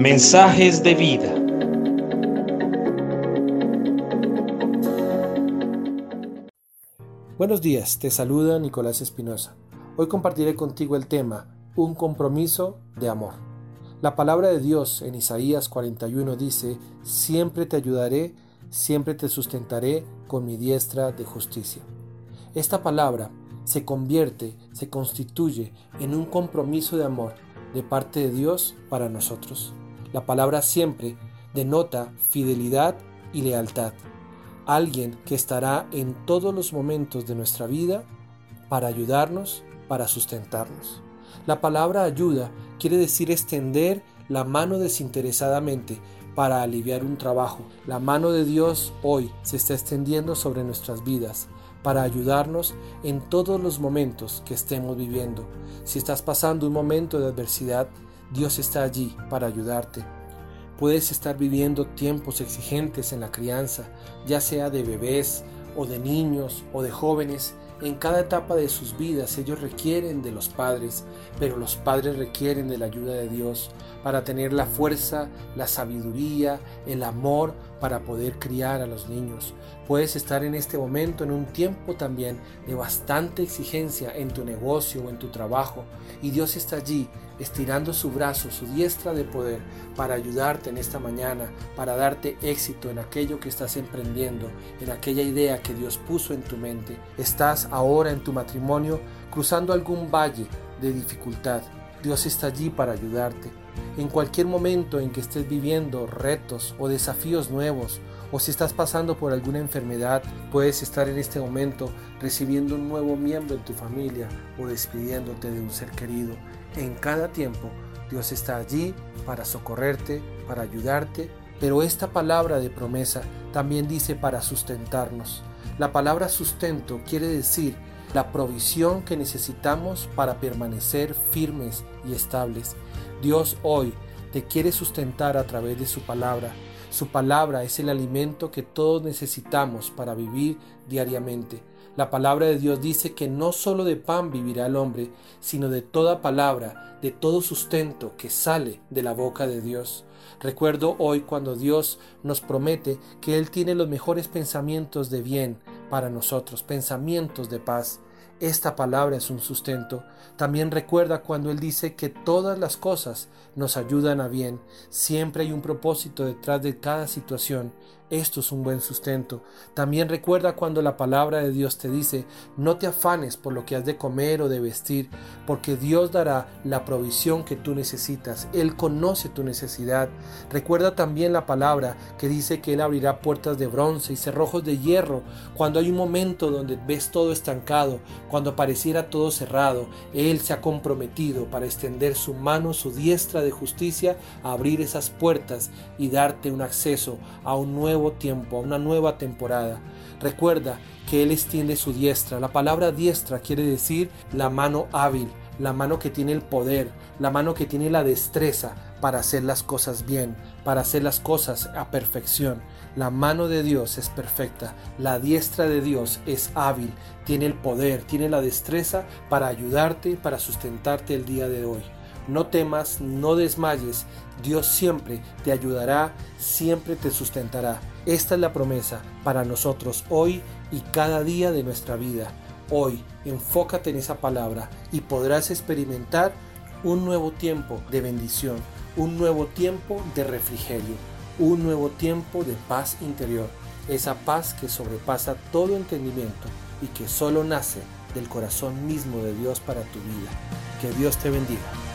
Mensajes de vida. Buenos días, te saluda Nicolás Espinosa. Hoy compartiré contigo el tema Un compromiso de amor. La palabra de Dios en Isaías 41 dice, Siempre te ayudaré, siempre te sustentaré con mi diestra de justicia. Esta palabra se convierte, se constituye en un compromiso de amor de parte de Dios para nosotros. La palabra siempre denota fidelidad y lealtad. Alguien que estará en todos los momentos de nuestra vida para ayudarnos, para sustentarnos. La palabra ayuda quiere decir extender la mano desinteresadamente para aliviar un trabajo. La mano de Dios hoy se está extendiendo sobre nuestras vidas para ayudarnos en todos los momentos que estemos viviendo. Si estás pasando un momento de adversidad, Dios está allí para ayudarte. Puedes estar viviendo tiempos exigentes en la crianza, ya sea de bebés o de niños o de jóvenes. En cada etapa de sus vidas ellos requieren de los padres, pero los padres requieren de la ayuda de Dios para tener la fuerza, la sabiduría, el amor para poder criar a los niños. Puedes estar en este momento en un tiempo también de bastante exigencia en tu negocio o en tu trabajo y Dios está allí estirando su brazo, su diestra de poder para ayudarte en esta mañana, para darte éxito en aquello que estás emprendiendo, en aquella idea que Dios puso en tu mente. Estás ahora en tu matrimonio cruzando algún valle de dificultad. Dios está allí para ayudarte. En cualquier momento en que estés viviendo retos o desafíos nuevos, o si estás pasando por alguna enfermedad, puedes estar en este momento recibiendo un nuevo miembro en tu familia o despidiéndote de un ser querido. En cada tiempo, Dios está allí para socorrerte, para ayudarte, pero esta palabra de promesa también dice para sustentarnos. La palabra sustento quiere decir la provisión que necesitamos para permanecer firmes y estables. Dios hoy te quiere sustentar a través de su palabra. Su palabra es el alimento que todos necesitamos para vivir diariamente. La palabra de Dios dice que no solo de pan vivirá el hombre, sino de toda palabra, de todo sustento que sale de la boca de Dios. Recuerdo hoy cuando Dios nos promete que Él tiene los mejores pensamientos de bien para nosotros, pensamientos de paz. Esta palabra es un sustento. También recuerda cuando Él dice que todas las cosas nos ayudan a bien. Siempre hay un propósito detrás de cada situación. Esto es un buen sustento. También recuerda cuando la palabra de Dios te dice, no te afanes por lo que has de comer o de vestir, porque Dios dará la provisión que tú necesitas. Él conoce tu necesidad. Recuerda también la palabra que dice que Él abrirá puertas de bronce y cerrojos de hierro cuando hay un momento donde ves todo estancado, cuando pareciera todo cerrado. Él se ha comprometido para extender su mano, su diestra de justicia, a abrir esas puertas y darte un acceso a un nuevo tiempo, a una nueva temporada. Recuerda que Él extiende su diestra. La palabra diestra quiere decir la mano hábil, la mano que tiene el poder, la mano que tiene la destreza para hacer las cosas bien, para hacer las cosas a perfección. La mano de Dios es perfecta, la diestra de Dios es hábil, tiene el poder, tiene la destreza para ayudarte, para sustentarte el día de hoy. No temas, no desmayes, Dios siempre te ayudará, siempre te sustentará. Esta es la promesa para nosotros hoy y cada día de nuestra vida. Hoy enfócate en esa palabra y podrás experimentar un nuevo tiempo de bendición, un nuevo tiempo de refrigerio, un nuevo tiempo de paz interior, esa paz que sobrepasa todo entendimiento y que solo nace del corazón mismo de Dios para tu vida. Que Dios te bendiga.